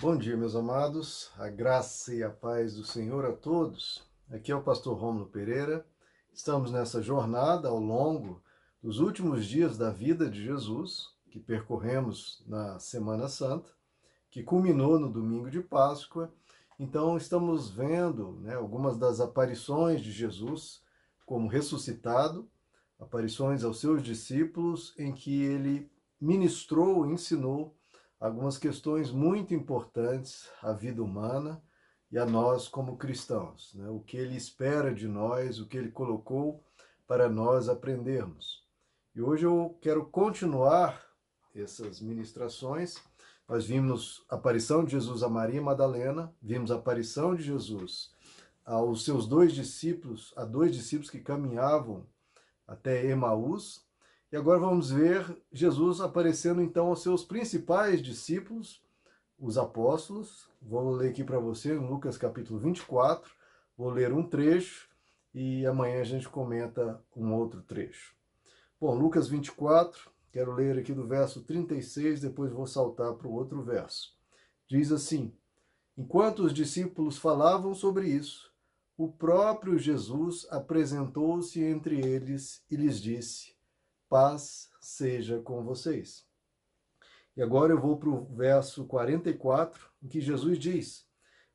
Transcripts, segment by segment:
Bom dia, meus amados. A graça e a paz do Senhor a todos. Aqui é o pastor Rômulo Pereira. Estamos nessa jornada ao longo dos últimos dias da vida de Jesus, que percorremos na Semana Santa, que culminou no domingo de Páscoa. Então, estamos vendo né, algumas das aparições de Jesus como ressuscitado, aparições aos seus discípulos, em que ele ministrou, ensinou algumas questões muito importantes à vida humana e a nós como cristãos. Né? O que ele espera de nós, o que ele colocou para nós aprendermos. E hoje eu quero continuar essas ministrações. Nós vimos a aparição de Jesus a Maria Madalena, vimos a aparição de Jesus aos seus dois discípulos, a dois discípulos que caminhavam até Emaús, e agora vamos ver Jesus aparecendo então aos seus principais discípulos, os apóstolos. Vou ler aqui para você Lucas capítulo 24. Vou ler um trecho e amanhã a gente comenta um outro trecho. Bom, Lucas 24, quero ler aqui do verso 36, depois vou saltar para o outro verso. Diz assim: Enquanto os discípulos falavam sobre isso, o próprio Jesus apresentou-se entre eles e lhes disse: paz seja com vocês. E agora eu vou para o verso 44, em que Jesus diz: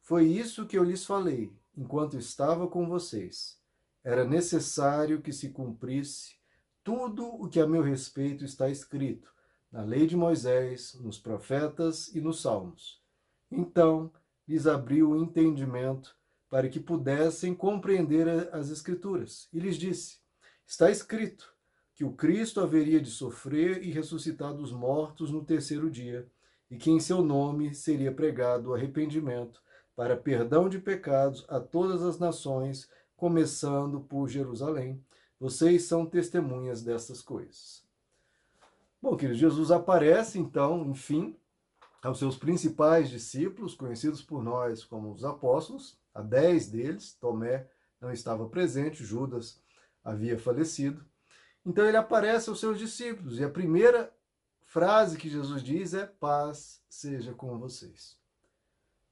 Foi isso que eu lhes falei enquanto estava com vocês. Era necessário que se cumprisse tudo o que a meu respeito está escrito na lei de Moisés, nos profetas e nos salmos. Então lhes abriu o entendimento para que pudessem compreender as Escrituras. E lhes disse: Está escrito que o Cristo haveria de sofrer e ressuscitar dos mortos no terceiro dia, e que em seu nome seria pregado o arrependimento para perdão de pecados a todas as nações, começando por Jerusalém. Vocês são testemunhas dessas coisas. Bom, queridos, Jesus aparece então, enfim, aos seus principais discípulos, conhecidos por nós como os apóstolos, a dez deles, Tomé não estava presente, Judas havia falecido. Então ele aparece aos seus discípulos e a primeira frase que Jesus diz é: Paz seja com vocês.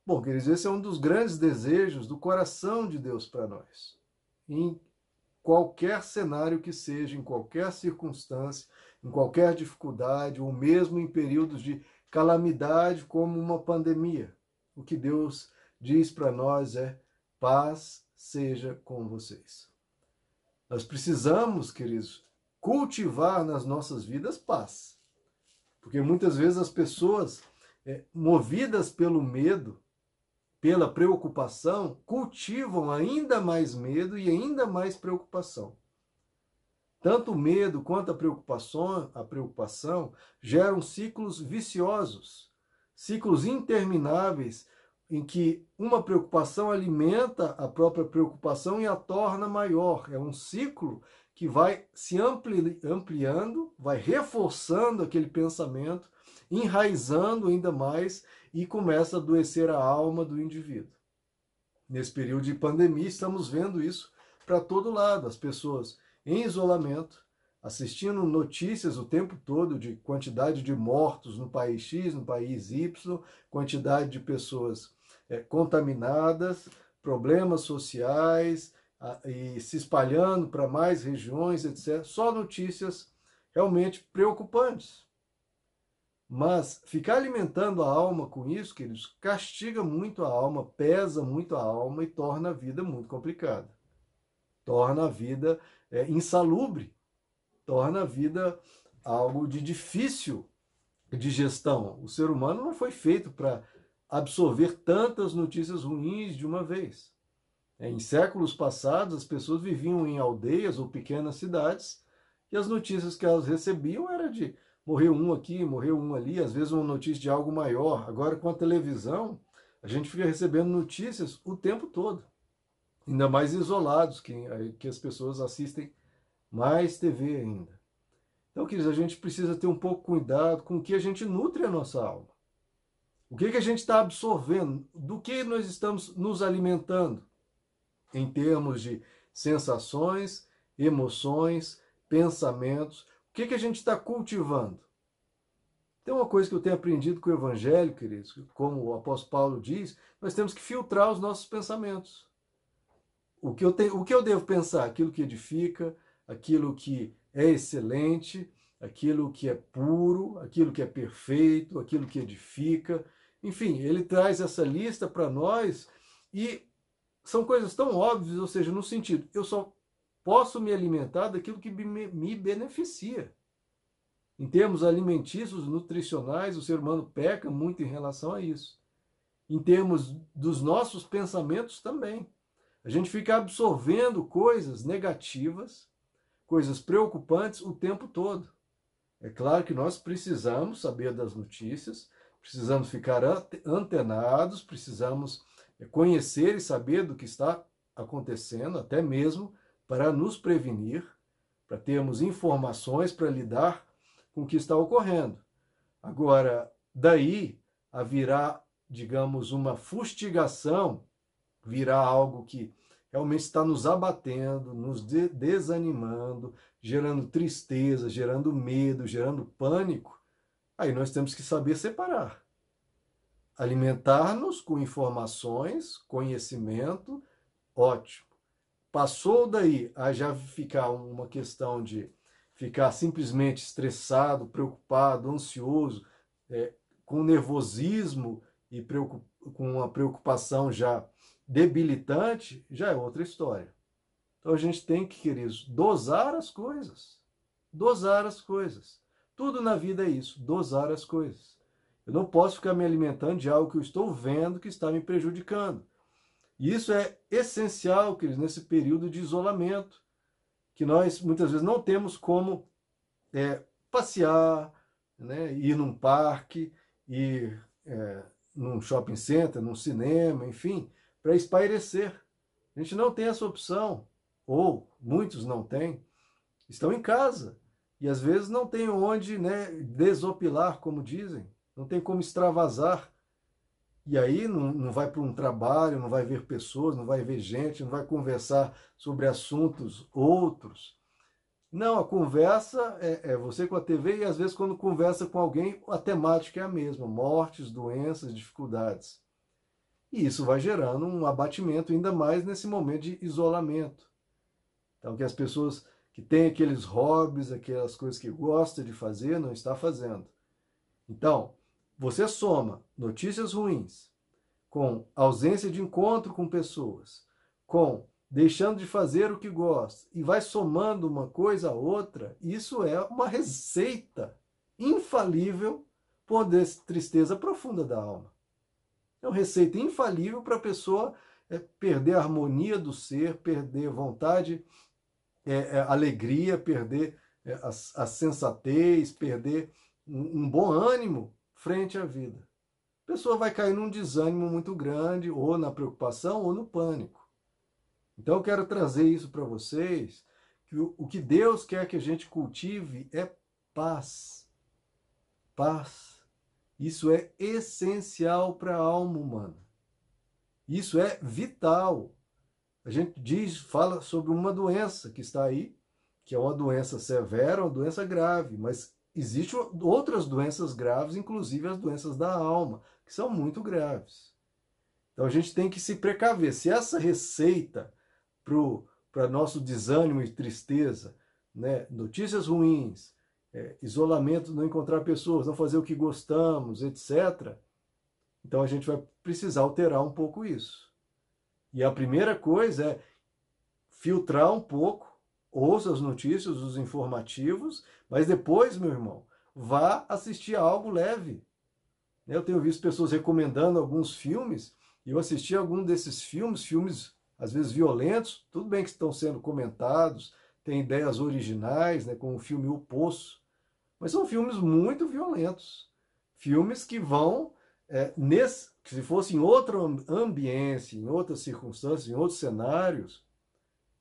Bom, queridos, esse é um dos grandes desejos do coração de Deus para nós. Em qualquer cenário que seja, em qualquer circunstância, em qualquer dificuldade, ou mesmo em períodos de calamidade como uma pandemia, o que Deus diz para nós é: paz seja com vocês. Nós precisamos, queridos, cultivar nas nossas vidas paz. Porque muitas vezes as pessoas, é, movidas pelo medo, pela preocupação, cultivam ainda mais medo e ainda mais preocupação. Tanto o medo quanto a preocupação, a preocupação geram ciclos viciosos, ciclos intermináveis em que uma preocupação alimenta a própria preocupação e a torna maior. É um ciclo que vai se ampli ampliando, vai reforçando aquele pensamento, enraizando ainda mais e começa a adoecer a alma do indivíduo. Nesse período de pandemia, estamos vendo isso para todo lado, as pessoas em isolamento, assistindo notícias o tempo todo de quantidade de mortos no país X, no país Y, quantidade de pessoas é, contaminadas, problemas sociais, e se espalhando para mais regiões, etc. Só notícias realmente preocupantes. Mas ficar alimentando a alma com isso, queridos, castiga muito a alma, pesa muito a alma e torna a vida muito complicada. Torna a vida é, insalubre, torna a vida algo de difícil de gestão. O ser humano não foi feito para absorver tantas notícias ruins de uma vez. É, em séculos passados, as pessoas viviam em aldeias ou pequenas cidades e as notícias que elas recebiam era de morreu um aqui, morreu um ali, às vezes uma notícia de algo maior. Agora, com a televisão, a gente fica recebendo notícias o tempo todo. Ainda mais isolados, que, que as pessoas assistem mais TV ainda. Então, queridos, a gente precisa ter um pouco cuidado com o que a gente nutre a nossa alma. O que, que a gente está absorvendo? Do que nós estamos nos alimentando? Em termos de sensações, emoções, pensamentos. O que, que a gente está cultivando? Tem uma coisa que eu tenho aprendido com o Evangelho, queridos, como o apóstolo Paulo diz, nós temos que filtrar os nossos pensamentos. O que eu, tenho, o que eu devo pensar? Aquilo que edifica, aquilo que é excelente, aquilo que é puro, aquilo que é perfeito, aquilo que edifica. Enfim, ele traz essa lista para nós e são coisas tão óbvias, ou seja, no sentido, eu só posso me alimentar daquilo que me, me beneficia. Em termos alimentícios, nutricionais, o ser humano peca muito em relação a isso. Em termos dos nossos pensamentos também. A gente fica absorvendo coisas negativas, coisas preocupantes o tempo todo. É claro que nós precisamos saber das notícias, precisamos ficar antenados, precisamos é, conhecer e saber do que está acontecendo, até mesmo para nos prevenir, para termos informações para lidar com o que está ocorrendo. Agora, daí a virar, digamos, uma fustigação, virá algo que realmente está nos abatendo, nos de desanimando, gerando tristeza, gerando medo, gerando pânico, aí nós temos que saber separar. Alimentar-nos com informações, conhecimento, ótimo. Passou daí a já ficar uma questão de ficar simplesmente estressado, preocupado, ansioso, é, com nervosismo e com uma preocupação já debilitante, já é outra história. Então a gente tem que, queridos, dosar as coisas. Dosar as coisas. Tudo na vida é isso, dosar as coisas. Eu não posso ficar me alimentando de algo que eu estou vendo que está me prejudicando. E isso é essencial, queridos, nesse período de isolamento, que nós muitas vezes não temos como é, passear, né, ir num parque, ir é, num shopping center, num cinema, enfim, para espairecer. A gente não tem essa opção ou muitos não têm, estão em casa e às vezes não tem onde né, desopilar, como dizem, não tem como extravasar. E aí não, não vai para um trabalho, não vai ver pessoas, não vai ver gente, não vai conversar sobre assuntos outros. Não, a conversa é, é, você com a TV e às vezes quando conversa com alguém, a temática é a mesma: mortes, doenças, dificuldades. E isso vai gerando um abatimento ainda mais nesse momento de isolamento. Então, que as pessoas que têm aqueles hobbies, aquelas coisas que gostam de fazer, não está fazendo. Então, você soma notícias ruins com ausência de encontro com pessoas, com deixando de fazer o que gosta e vai somando uma coisa a outra, isso é uma receita infalível por tristeza profunda da alma. É uma receita infalível para a pessoa é, perder a harmonia do ser, perder vontade é, é, alegria, perder é, a, a, sensatez, perder um, um bom ânimo frente à vida. A pessoa vai cair num desânimo muito grande, ou na preocupação, ou no pânico. Então eu quero trazer isso para vocês, que o, que Deus quer que a gente cultive é paz. Paz. Isso é essencial para a alma humana. Isso é vital a gente diz, fala sobre uma doença que está aí, que é uma doença severa, uma doença grave, mas existem outras doenças graves, inclusive as doenças da alma, que são muito graves. Então a gente tem que se precaver. Se essa receita para nosso desânimo e tristeza, né, notícias ruins, é, isolamento, não encontrar pessoas, não fazer o que gostamos, etc., então a gente vai precisar alterar um pouco isso. E a primeira coisa é filtrar um pouco, ouça as notícias, os informativos, mas depois, meu irmão, vá assistir algo leve. Eu tenho visto pessoas recomendando alguns filmes, e eu assisti algum desses filmes, filmes às vezes violentos, tudo bem que estão sendo comentados, tem ideias originais, né, como o filme O Poço, mas são filmes muito violentos. Filmes que vão é, nesse, se fosse em outra ambiência, em outras circunstâncias, em outros cenários,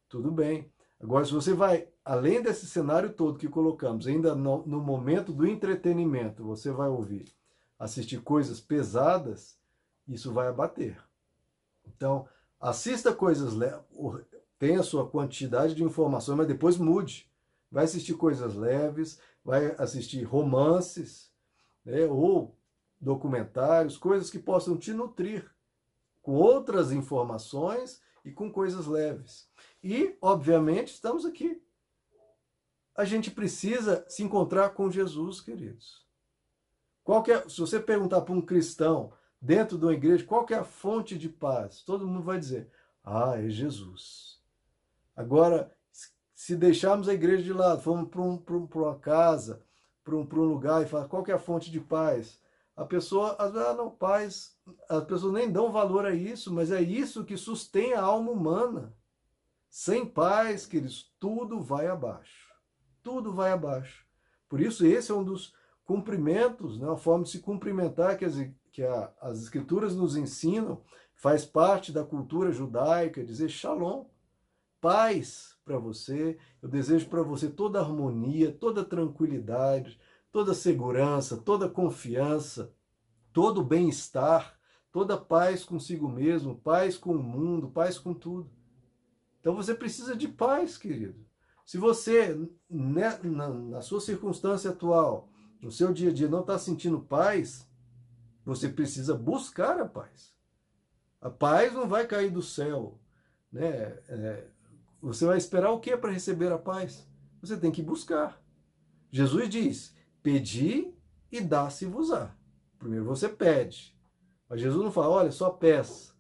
tudo bem. Agora, se você vai, além desse cenário todo que colocamos, ainda no, no momento do entretenimento, você vai ouvir, assistir coisas pesadas, isso vai abater. Então, assista coisas leves, tenha sua quantidade de informações, mas depois mude. Vai assistir coisas leves, vai assistir romances, né, ou documentários, coisas que possam te nutrir com outras informações e com coisas leves. E, obviamente, estamos aqui. A gente precisa se encontrar com Jesus, queridos. Qual é, se você perguntar para um cristão dentro de uma igreja qual é a fonte de paz, todo mundo vai dizer: Ah, é Jesus. Agora, se deixarmos a igreja de lado, formos para um, uma casa, para um, um lugar e falar qual é a fonte de paz, a pessoa, às vezes, ah, não, paz, as pessoas nem dão valor a isso, mas é isso que sustém a alma humana. Sem paz, queridos, tudo vai abaixo. Tudo vai abaixo. Por isso, esse é um dos cumprimentos, né, a forma de se cumprimentar que as, que a, as escrituras nos ensinam, faz parte da cultura judaica, dizer shalom, paz para você. Eu desejo para você toda harmonia, toda tranquilidade, toda segurança, toda confiança, todo bem-estar, toda paz consigo mesmo, paz com o mundo, paz com tudo. Então você precisa de paz, querido. Se você, né, na, na sua circunstância atual, no seu dia a dia, não está sentindo paz, você precisa buscar a paz. A paz não vai cair do céu. Né? É, você vai esperar o que para receber a paz? Você tem que buscar. Jesus diz: Pedi e dá-se-vos-á. Primeiro você pede. Mas Jesus não fala, olha, só peça.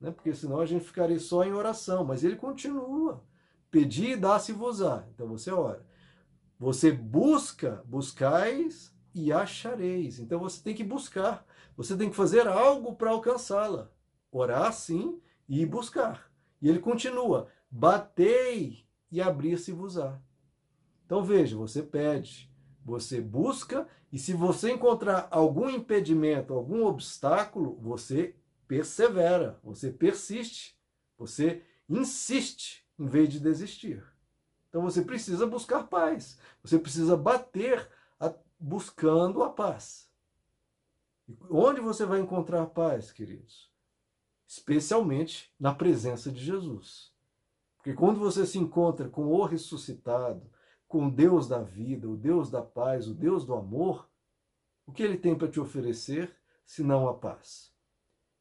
Né? Porque senão a gente ficaria só em oração. Mas ele continua. Pedi e dá-se-vos-á. Então você ora. Você busca, buscais e achareis. Então você tem que buscar. Você tem que fazer algo para alcançá-la. Orar sim e buscar. E ele continua: batei e abrir-se-vos-á. Então veja, você pede, você busca e se você encontrar algum impedimento, algum obstáculo, você persevera, você persiste, você insiste em vez de desistir. Então você precisa buscar paz, você precisa bater a, buscando a paz. E onde você vai encontrar paz, queridos? Especialmente na presença de Jesus. Porque quando você se encontra com o ressuscitado, com o Deus da vida, o Deus da paz, o Deus do amor, o que ele tem para te oferecer senão a paz?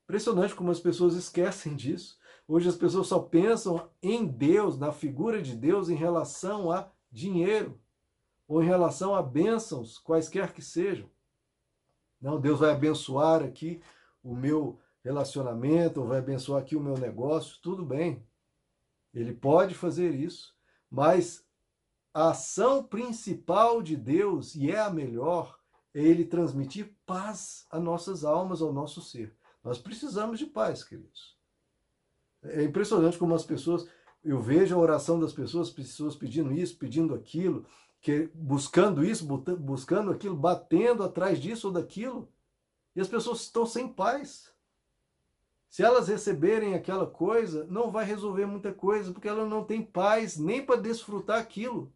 Impressionante como as pessoas esquecem disso. Hoje as pessoas só pensam em Deus, na figura de Deus, em relação a dinheiro ou em relação a bênçãos, quaisquer que sejam. Não, Deus vai abençoar aqui o meu relacionamento, ou vai abençoar aqui o meu negócio, tudo bem. Ele pode fazer isso, mas a ação principal de Deus, e é a melhor, é ele transmitir paz a nossas almas, ao nosso ser. Nós precisamos de paz, queridos. É impressionante como as pessoas, eu vejo a oração das pessoas, pessoas pedindo isso, pedindo aquilo, que, buscando isso, buscando aquilo, batendo atrás disso ou daquilo, e as pessoas estão sem paz. Se elas receberem aquela coisa, não vai resolver muita coisa, porque ela não tem paz nem para desfrutar aquilo.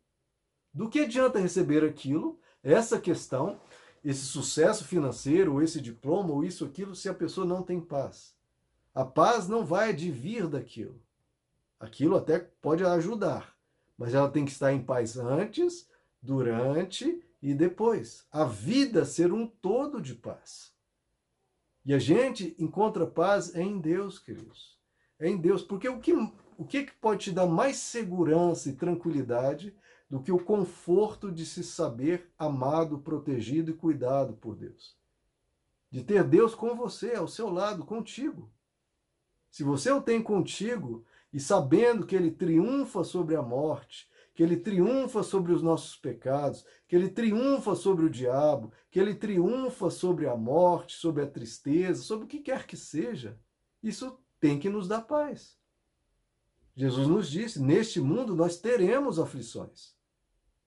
Do que adianta receber aquilo, essa questão, esse sucesso financeiro, ou esse diploma, ou isso, aquilo, se a pessoa não tem paz? A paz não vai advir daquilo. Aquilo até pode ajudar, mas ela tem que estar em paz antes, durante e depois. A vida ser um todo de paz. E a gente encontra paz em Deus, queridos. É em Deus. Porque o que, o que pode te dar mais segurança e tranquilidade do que o conforto de se saber amado, protegido e cuidado por Deus. De ter Deus com você, ao seu lado, contigo. Se você o tem contigo e sabendo que ele triunfa sobre a morte, que ele triunfa sobre os nossos pecados, que ele triunfa sobre o diabo, que ele triunfa sobre a morte, sobre a tristeza, sobre o que quer que seja, isso tem que nos dar paz. Jesus nos disse: neste mundo nós teremos aflições.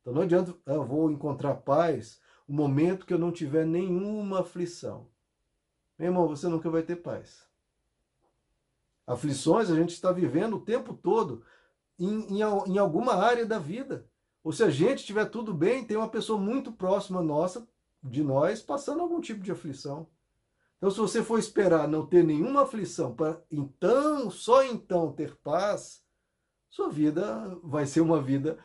Então não adianta, ah, eu vou encontrar paz no momento que eu não tiver nenhuma aflição. Meu irmão, você nunca vai ter paz. Aflições a gente está vivendo o tempo todo em, em, em alguma área da vida. Ou se a gente tiver tudo bem, tem uma pessoa muito próxima nossa, de nós, passando algum tipo de aflição. Então, se você for esperar não ter nenhuma aflição para então, só então ter paz, sua vida vai ser uma vida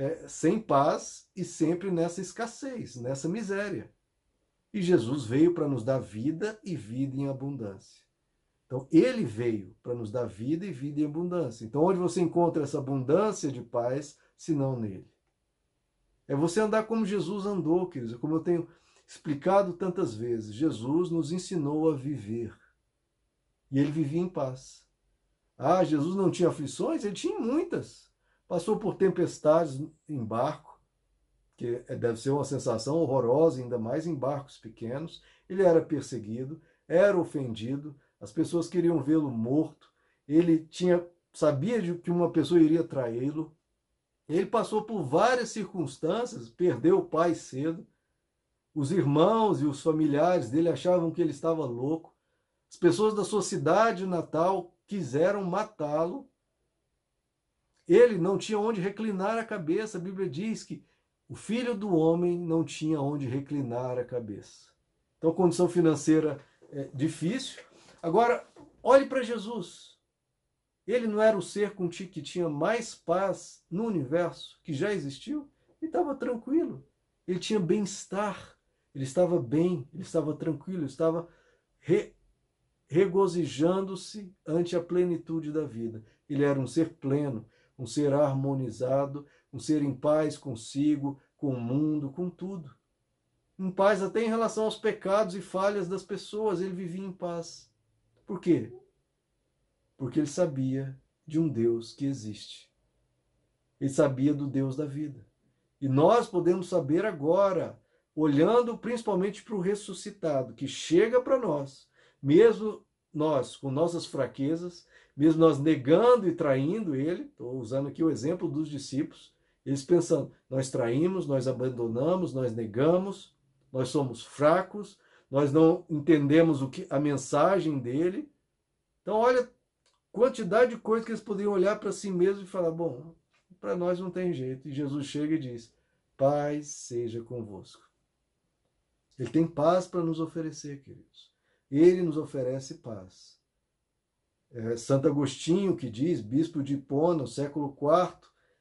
é, sem paz e sempre nessa escassez, nessa miséria. E Jesus veio para nos dar vida e vida em abundância. Então, ele veio para nos dar vida e vida em abundância. Então, onde você encontra essa abundância de paz, se não nele? É você andar como Jesus andou, queridos, como eu tenho explicado tantas vezes. Jesus nos ensinou a viver. E ele vivia em paz. Ah, Jesus não tinha aflições? Ele tinha muitas. Passou por tempestades em barco, que deve ser uma sensação horrorosa, ainda mais em barcos pequenos. Ele era perseguido, era ofendido, as pessoas queriam vê-lo morto. Ele tinha sabia de que uma pessoa iria traí-lo. Ele passou por várias circunstâncias, perdeu o pai cedo. Os irmãos e os familiares dele achavam que ele estava louco. As pessoas da sua cidade natal quiseram matá-lo. Ele não tinha onde reclinar a cabeça. A Bíblia diz que o filho do homem não tinha onde reclinar a cabeça. Então, condição financeira é difícil, Agora, olhe para Jesus. Ele não era o ser contigo que tinha mais paz no universo que já existiu? Ele estava tranquilo. Ele tinha bem-estar. Ele estava bem, ele estava tranquilo, ele estava re, regozijando-se ante a plenitude da vida. Ele era um ser pleno, um ser harmonizado, um ser em paz consigo, com o mundo, com tudo. Em paz até em relação aos pecados e falhas das pessoas, ele vivia em paz. Por quê? Porque ele sabia de um Deus que existe. Ele sabia do Deus da vida. E nós podemos saber agora, olhando principalmente para o ressuscitado, que chega para nós, mesmo nós com nossas fraquezas, mesmo nós negando e traindo ele, estou usando aqui o exemplo dos discípulos, eles pensando, nós traímos, nós abandonamos, nós negamos, nós somos fracos, nós não entendemos o que a mensagem dele. Então, olha quantidade de coisas que eles poderiam olhar para si mesmos e falar: bom, para nós não tem jeito. E Jesus chega e diz: paz seja convosco. Ele tem paz para nos oferecer, queridos. Ele nos oferece paz. É, Santo Agostinho, que diz, bispo de Hipona, século IV,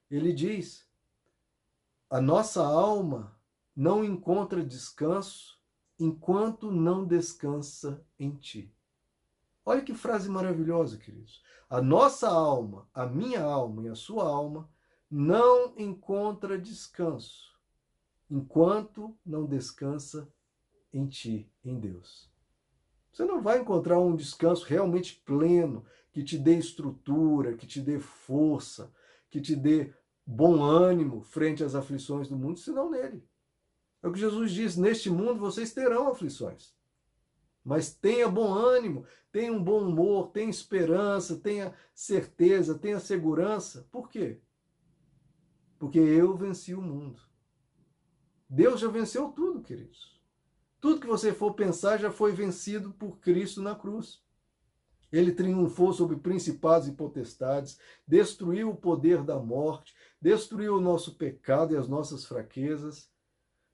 ele diz: a nossa alma não encontra descanso enquanto não descansa em ti. Olha que frase maravilhosa, queridos. A nossa alma, a minha alma e a sua alma não encontra descanso enquanto não descansa em ti, em Deus. Você não vai encontrar um descanso realmente pleno, que te dê estrutura, que te dê força, que te dê bom ânimo frente às aflições do mundo, senão nele. É o que Jesus diz: neste mundo vocês terão aflições. Mas tenha bom ânimo, tenha um bom humor, tenha esperança, tenha certeza, tenha segurança. Por quê? Porque eu venci o mundo. Deus já venceu tudo, queridos. Tudo que você for pensar já foi vencido por Cristo na cruz. Ele triunfou sobre principados e potestades, destruiu o poder da morte, destruiu o nosso pecado e as nossas fraquezas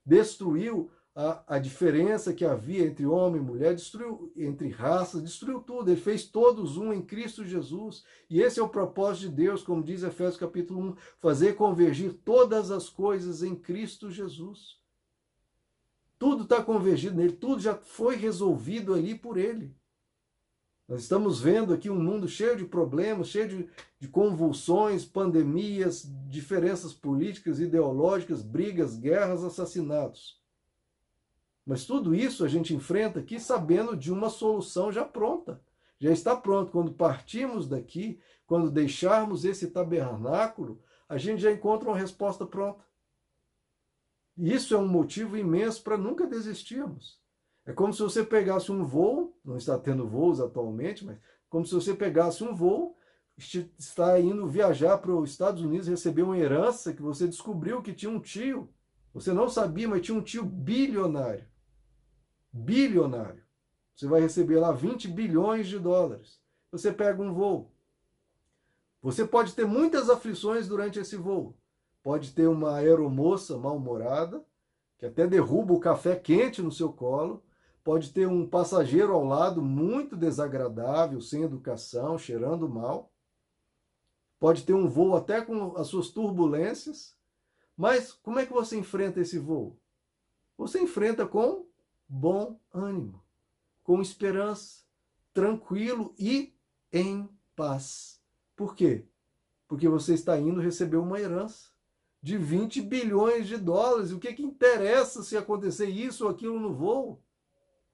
destruiu a, a diferença que havia entre homem e mulher, destruiu entre raças, destruiu tudo. Ele fez todos um em Cristo Jesus. E esse é o propósito de Deus, como diz Efésios capítulo 1, fazer convergir todas as coisas em Cristo Jesus. Tudo está convergido nele, tudo já foi resolvido ali por ele. Nós estamos vendo aqui um mundo cheio de problemas, cheio de, de, convulsões, pandemias, diferenças políticas, ideológicas, brigas, guerras, assassinatos. Mas tudo isso a gente enfrenta aqui sabendo de uma solução já pronta. Já está pronto. Quando partimos daqui, quando deixarmos esse tabernáculo, a gente já encontra uma resposta pronta. Isso é um motivo imenso para nunca desistirmos. É como se você pegasse um voo, não está tendo voos atualmente, mas como se você pegasse um voo, está indo viajar para os Estados Unidos, receber uma herança que você descobriu que tinha um tio. Você não sabia, mas tinha um tio bilionário. Bilionário. Você vai receber lá 20 bilhões de dólares. Você pega um voo. Você pode ter muitas aflições durante esse voo. Pode ter uma aeromoça mal-humorada, que até derruba o café quente no seu colo pode ter um passageiro ao lado muito desagradável, sem educação, cheirando mal. Pode ter um voo até com as suas turbulências. Mas como é que você enfrenta esse voo? Você enfrenta com bom ânimo, com esperança, tranquilo e em paz. Por quê? Porque você está indo receber uma herança de 20 bilhões de dólares. O que, que interessa se acontecer isso ou aquilo no voo?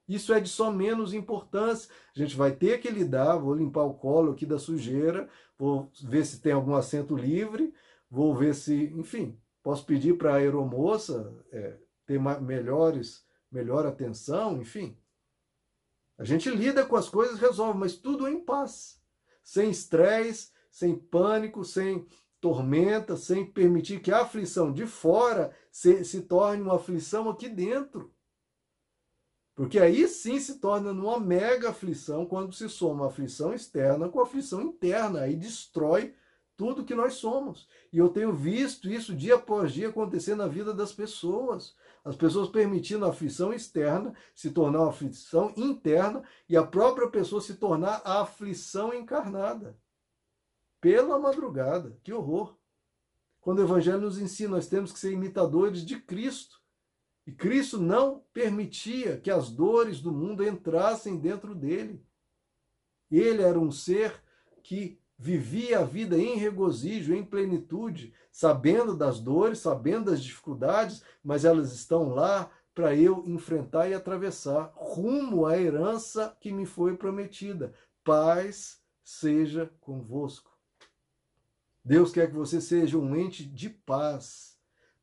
Isso é de só menos importância. A gente vai ter que lidar, vou limpar o colo aqui da sujeira, vou ver se tem algum assento livre, vou ver se, enfim, posso pedir para a aeromoça é, ter melhores, melhor atenção, enfim. A gente lida com as coisas, resolve, mas tudo em paz, sem estresse, sem pânico, sem tormenta, sem permitir que a aflição de fora se, se torne uma aflição aqui dentro. Porque aí sim se torna uma mega aflição quando se soma a aflição externa com a aflição interna, aí destrói tudo que nós somos. E eu tenho visto isso dia após dia acontecer na vida das pessoas. As pessoas permitindo a aflição externa se tornar uma aflição interna e a própria pessoa se tornar a aflição encarnada. Pela madrugada. Que horror! Quando o Evangelho nos ensina, nós temos que ser imitadores de Cristo. E Cristo não permitia que as dores do mundo entrassem dentro dele. Ele era um ser que vivia a vida em regozijo, em plenitude, sabendo das dores, sabendo das dificuldades, mas elas estão lá para eu enfrentar e atravessar rumo à herança que me foi prometida. Paz seja convosco. Deus quer que você seja um ente de paz,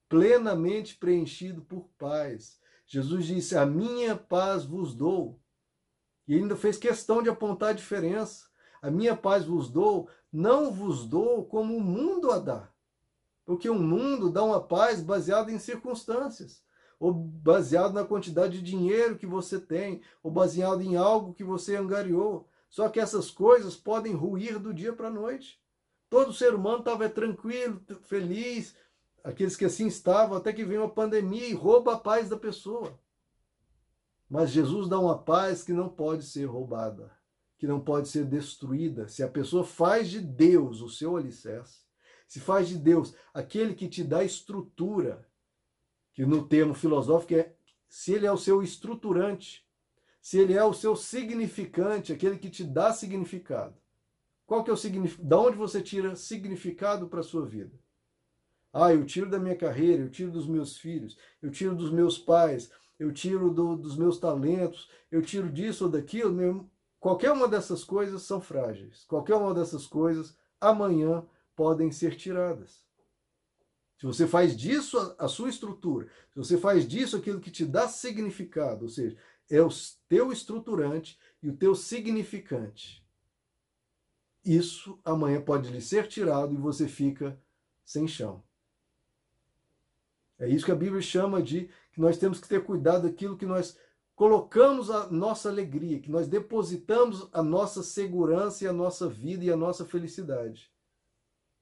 plenamente preenchido por paz. Jesus disse: A minha paz vos dou. E ainda fez questão de apontar a diferença. A minha paz vos dou, não vos dou como o mundo a dá. Porque o mundo dá uma paz baseada em circunstâncias, ou baseado na quantidade de dinheiro que você tem, ou baseado em algo que você angariou. Só que essas coisas podem ruir do dia para a noite. Todo ser humano estava tranquilo, feliz, aqueles que assim estavam, até que vem uma pandemia e rouba a paz da pessoa. Mas Jesus dá uma paz que não pode ser roubada, que não pode ser destruída. Se a pessoa faz de Deus o seu alicerce, se faz de Deus aquele que te dá estrutura, que no termo filosófico é se ele é o seu estruturante, se ele é o seu significante, aquele que te dá significado. Qual que é o significado? Da onde você tira significado para a sua vida? Ah, eu tiro da minha carreira, eu tiro dos meus filhos, eu tiro dos meus pais, eu tiro do, dos meus talentos, eu tiro disso ou daquilo. Meu, qualquer uma dessas coisas são frágeis. Qualquer uma dessas coisas amanhã podem ser tiradas. Se você faz disso a, a sua estrutura, se você faz disso aquilo que te dá significado, ou seja, é o teu estruturante e o teu significante isso amanhã pode lhe ser tirado e você fica sem chão. É isso que a Bíblia chama de que nós temos que ter cuidado daquilo que nós colocamos a nossa alegria, que nós depositamos a nossa segurança e a nossa vida e a nossa felicidade.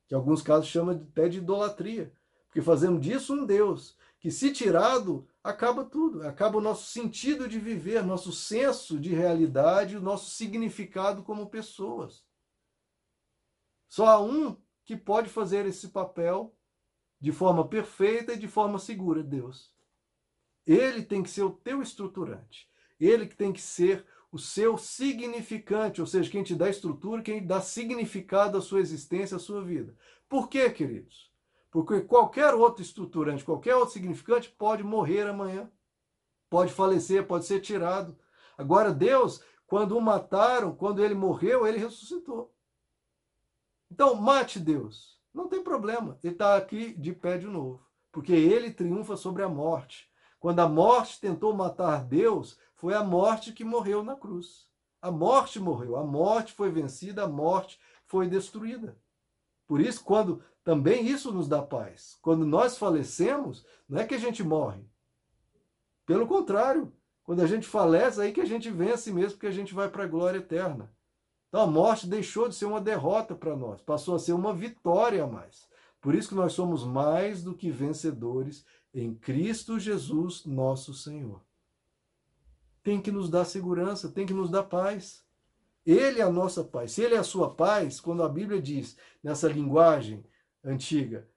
Que em alguns casos chama até de idolatria, porque fazemos disso um Deus, que se tirado, acaba tudo, acaba o nosso sentido de viver, nosso senso de realidade, o nosso significado como pessoas. Só há um que pode fazer esse papel de forma perfeita e de forma segura, Deus. Ele tem que ser o teu estruturante. Ele que tem que ser o seu significante, ou seja, quem te dá estrutura, quem dá significado à sua existência, à sua vida. Por quê, queridos? Porque qualquer outro estruturante, qualquer outro significante pode morrer amanhã, pode falecer, pode ser tirado. Agora, Deus, quando o mataram, quando ele morreu, ele ressuscitou. Então, mate Deus. Não tem problema. Ele está aqui de pé de novo. Porque ele triunfa sobre a morte. Quando a morte tentou matar Deus, foi a morte que morreu na cruz. A morte morreu, a morte foi vencida, a morte foi destruída. Por isso, quando também isso nos dá paz. Quando nós falecemos, não é que a gente morre. Pelo contrário, quando a gente falece, é aí que a gente vence mesmo, porque a gente vai para a glória eterna. Então a morte deixou de ser uma derrota para nós, passou a ser uma vitória a mais. Por isso que nós somos mais do que vencedores em Cristo Jesus, nosso Senhor. Tem que nos dar segurança, tem que nos dar paz. Ele é a nossa paz. Se ele é a sua paz, quando a Bíblia diz nessa linguagem antiga,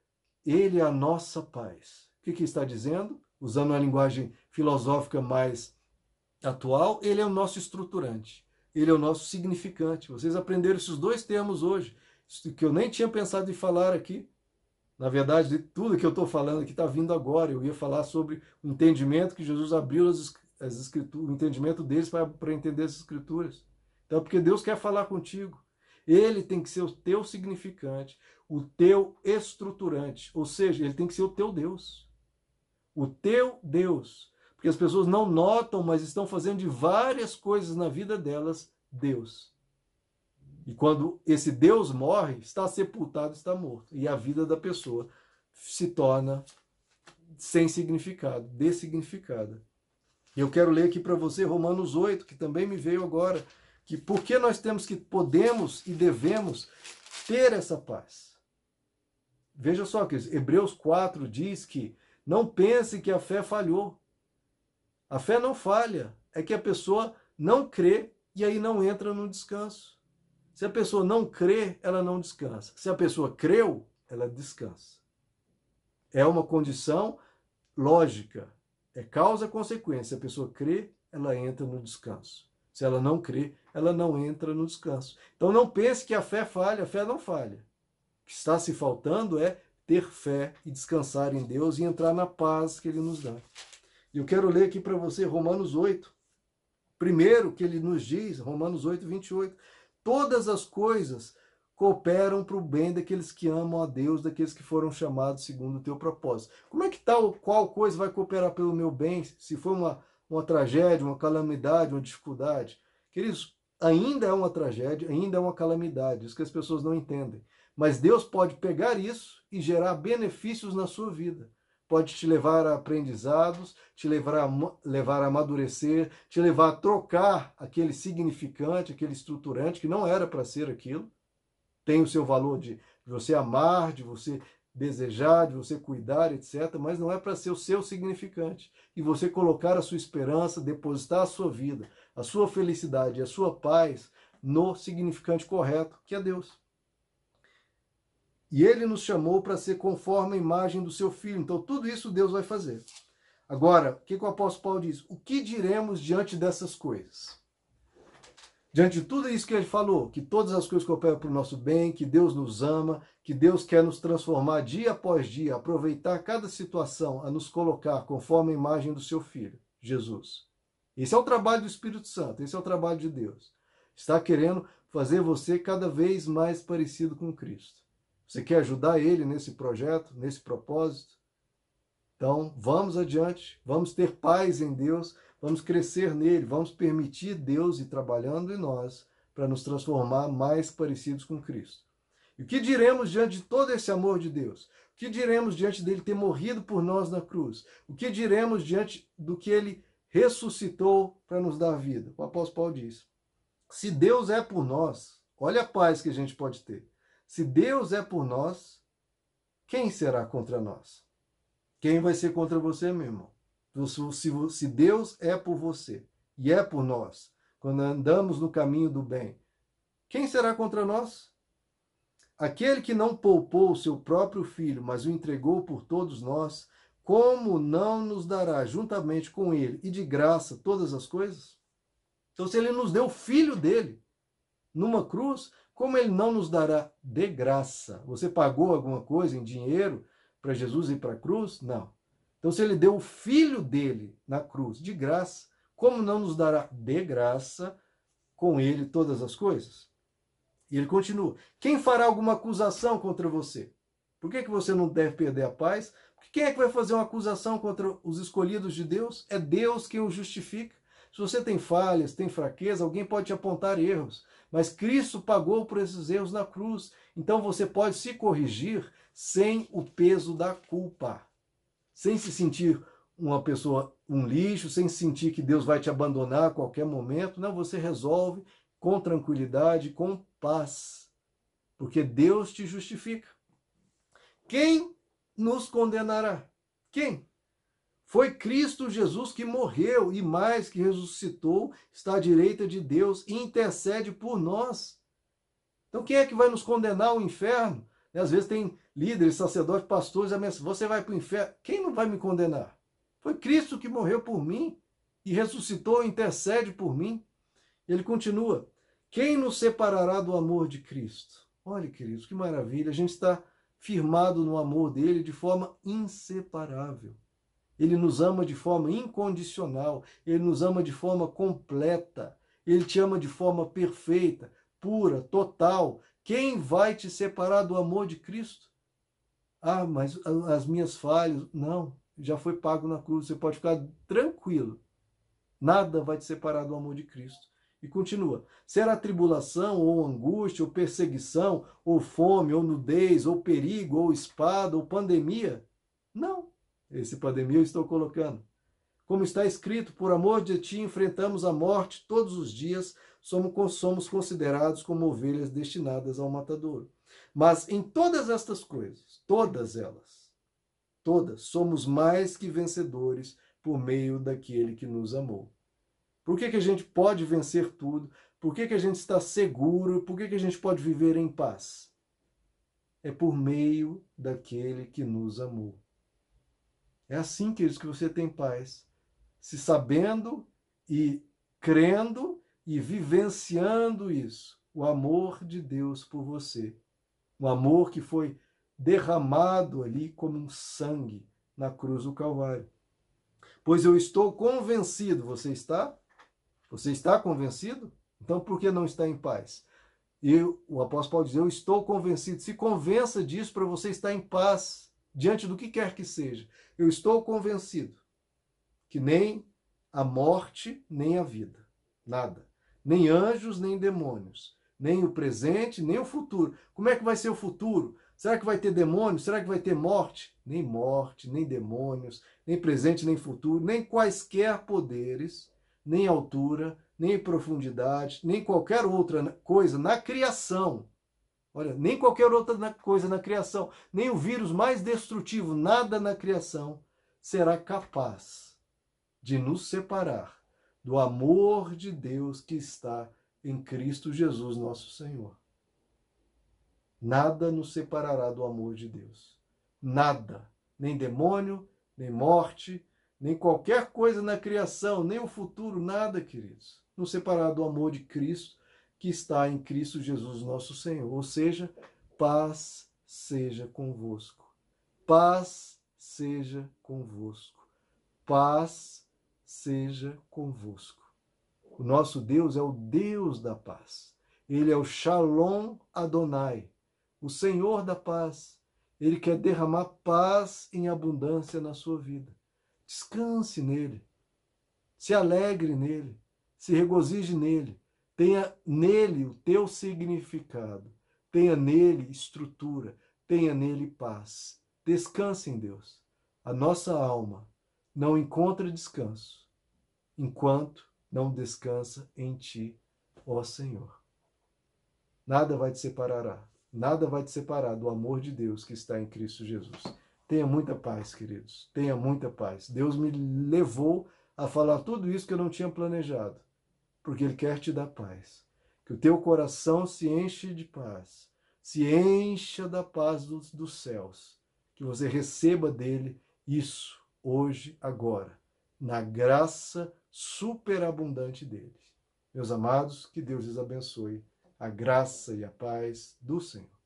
ele é a nossa paz. O que, que está dizendo? Usando uma linguagem filosófica mais atual, ele é o nosso estruturante, ele é o nosso significante. Vocês aprenderam esses dois termos hoje, que eu nem tinha pensado em falar aqui. Na verdade, tudo que eu estou falando aqui está vindo agora. Eu ia falar sobre o entendimento que Jesus abriu as, as escrituras, o entendimento deles para entender as escrituras. Então, porque Deus quer falar contigo. Ele tem que ser o teu significante, o teu estruturante, ou seja, ele tem que ser o teu Deus. O teu Deus. Porque as pessoas não notam, mas estão fazendo de várias coisas na vida delas Deus. E quando esse Deus morre, está sepultado, está morto. E a vida da pessoa se torna sem significado, dessignificada. Eu quero ler aqui para você Romanos 8, que também me veio agora, que por que nós temos que podemos e devemos ter essa paz. Veja só que Hebreus 4 diz que não pense que a fé falhou. A fé não falha, é que a pessoa não crê e aí não entra no descanso. Se a pessoa não crê, ela não descansa. Se a pessoa creu, ela descansa. É uma condição lógica. É causa consequência. Se a pessoa crê, ela entra no descanso. Se ela não crê, ela não entra no descanso. Então não pense que a fé falha, a fé não falha. O que está se faltando é ter fé e descansar em Deus e entrar na paz que Ele nos dá. Eu quero ler aqui para você Romanos 8. Primeiro que ele nos diz, Romanos 8, 28. Todas as coisas cooperam para o bem daqueles que amam a Deus, daqueles que foram chamados segundo o teu propósito. Como é que tal qual coisa vai cooperar pelo meu bem se for uma, uma tragédia, uma calamidade, uma dificuldade? Queridos, ainda é uma tragédia, ainda é uma calamidade, isso que as pessoas não entendem. Mas Deus pode pegar isso e gerar benefícios na sua vida pode te levar a aprendizados, te levar a, levar a amadurecer, te levar a trocar aquele significante, aquele estruturante que não era para ser aquilo. Tem o seu valor de você amar, de você desejar, de você cuidar, etc. Mas não é para ser o seu significante. E você colocar a sua esperança, depositar a sua vida, a sua felicidade, a sua paz no significante correto, que é Deus. E ele nos chamou para ser conforme a imagem do seu filho. Então, tudo isso Deus vai fazer. Agora, o que, que o apóstolo Paulo diz? O que diremos diante dessas coisas? Diante de tudo isso que ele falou, que todas as coisas cooperam para o nosso bem, que Deus nos ama, que Deus quer nos transformar dia após dia, aproveitar cada situação a nos colocar conforme a imagem do seu filho, Jesus. Esse é o trabalho do Espírito Santo, esse é o trabalho de Deus. Está querendo fazer você cada vez mais parecido com Cristo. Você quer ajudar ele nesse projeto, nesse propósito? Então, vamos adiante, vamos ter paz em Deus, vamos crescer nele, vamos permitir Deus ir trabalhando em nós para nos transformar mais parecidos com Cristo. E o que diremos diante de todo esse amor de Deus? O que diremos diante dele ter morrido por nós na cruz? O que diremos diante do que ele ressuscitou para nos dar vida? O apóstolo Paulo diz: se Deus é por nós, olha a paz que a gente pode ter. Se Deus é por nós, quem será contra nós? Quem vai ser contra você, meu irmão? Se Deus é por você e é por nós, quando andamos no caminho do bem, quem será contra nós? Aquele que não poupou o seu próprio filho, mas o entregou por todos nós, como não nos dará juntamente com ele e de graça todas as coisas? Então, se ele nos deu o filho dele numa cruz, como ele não nos dará de graça? Você pagou alguma coisa em dinheiro para Jesus ir para a cruz? Não. Então, se ele deu o filho dele na cruz de graça, como não nos dará de graça com ele todas as coisas? E ele continua: Quem fará alguma acusação contra você? Por que, que você não deve perder a paz? Porque quem é que vai fazer uma acusação contra os escolhidos de Deus? É Deus quem o justifica. Se você tem falhas, tem fraqueza, alguém pode te apontar erros. Mas Cristo pagou por esses erros na cruz. Então você pode se corrigir sem o peso da culpa. Sem se sentir uma pessoa, um lixo, sem sentir que Deus vai te abandonar a qualquer momento. Não, você resolve com tranquilidade, com paz. Porque Deus te justifica. Quem nos condenará? Quem? Foi Cristo Jesus que morreu e mais que ressuscitou, está à direita de Deus e intercede por nós. Então quem é que vai nos condenar ao inferno? Às vezes tem líderes, sacerdotes, pastores, você vai para o inferno. Quem não vai me condenar? Foi Cristo que morreu por mim. e ressuscitou, intercede por mim. Ele continua: Quem nos separará do amor de Cristo? Olha, queridos, que maravilha! A gente está firmado no amor dele de forma inseparável. Ele nos ama de forma incondicional, ele nos ama de forma completa, ele te ama de forma perfeita, pura, total. Quem vai te separar do amor de Cristo? Ah, mas as minhas falhas. Não, já foi pago na cruz. Você pode ficar tranquilo. Nada vai te separar do amor de Cristo. E continua: será tribulação, ou angústia, ou perseguição, ou fome, ou nudez, ou perigo, ou espada, ou pandemia? Não. Esse pandemia eu estou colocando. Como está escrito, por amor de ti enfrentamos a morte todos os dias, somos, somos considerados como ovelhas destinadas ao matadouro. Mas em todas estas coisas, todas elas, todas, somos mais que vencedores por meio daquele que nos amou. Por que, que a gente pode vencer tudo? Por que, que a gente está seguro? Por que, que a gente pode viver em paz? É por meio daquele que nos amou. É assim, queridos, que você tem paz. Se sabendo e crendo e vivenciando isso, o amor de Deus por você. Um amor que foi derramado ali como um sangue na cruz do Calvário. Pois eu estou convencido, você está? Você está convencido? Então por que não está em paz? E o apóstolo Paulo diz: Eu estou convencido. Se convença disso para você estar em paz diante do que quer que seja. Eu estou convencido que nem a morte, nem a vida, nada, nem anjos, nem demônios, nem o presente, nem o futuro. Como é que vai ser o futuro? Será que vai ter demônios? Será que vai ter morte? Nem morte, nem demônios, nem presente, nem futuro, nem quaisquer poderes, nem altura, nem profundidade, nem qualquer outra coisa na criação Olha, nem qualquer outra coisa na criação, nem o vírus mais destrutivo, nada na criação será capaz de nos separar do amor de Deus que está em Cristo Jesus, nosso Senhor. Nada nos separará do amor de Deus. Nada. Nem demônio, nem morte, nem qualquer coisa na criação, nem o futuro, nada, queridos, nos separará do amor de Cristo que está em Cristo Jesus, nosso Senhor. Ou seja, paz seja convosco. Paz seja convosco. Paz seja convosco. O nosso Deus é o Deus da paz. Ele é o Shalom Adonai, o Senhor da paz. Ele quer derramar paz em abundância na sua vida. Descanse nele. Se alegre nele. Se regozije nele Tenha nele o teu significado, tenha nele estrutura, tenha nele paz. Descanse em Deus. A nossa alma não encontra descanso enquanto não descansa em ti, ó Senhor. Nada vai te separar, nada vai te separar do amor de Deus que está em Cristo Jesus. Tenha muita paz, queridos. Tenha muita paz. Deus me levou a falar tudo isso que eu não tinha planejado porque Ele quer te dar paz. Que o teu coração se enche de paz, se encha da paz dos, dos céus, que você receba dele isso hoje, agora, na graça superabundante dele. Meus amados, que Deus lhes abençoe, a graça e a paz do Senhor.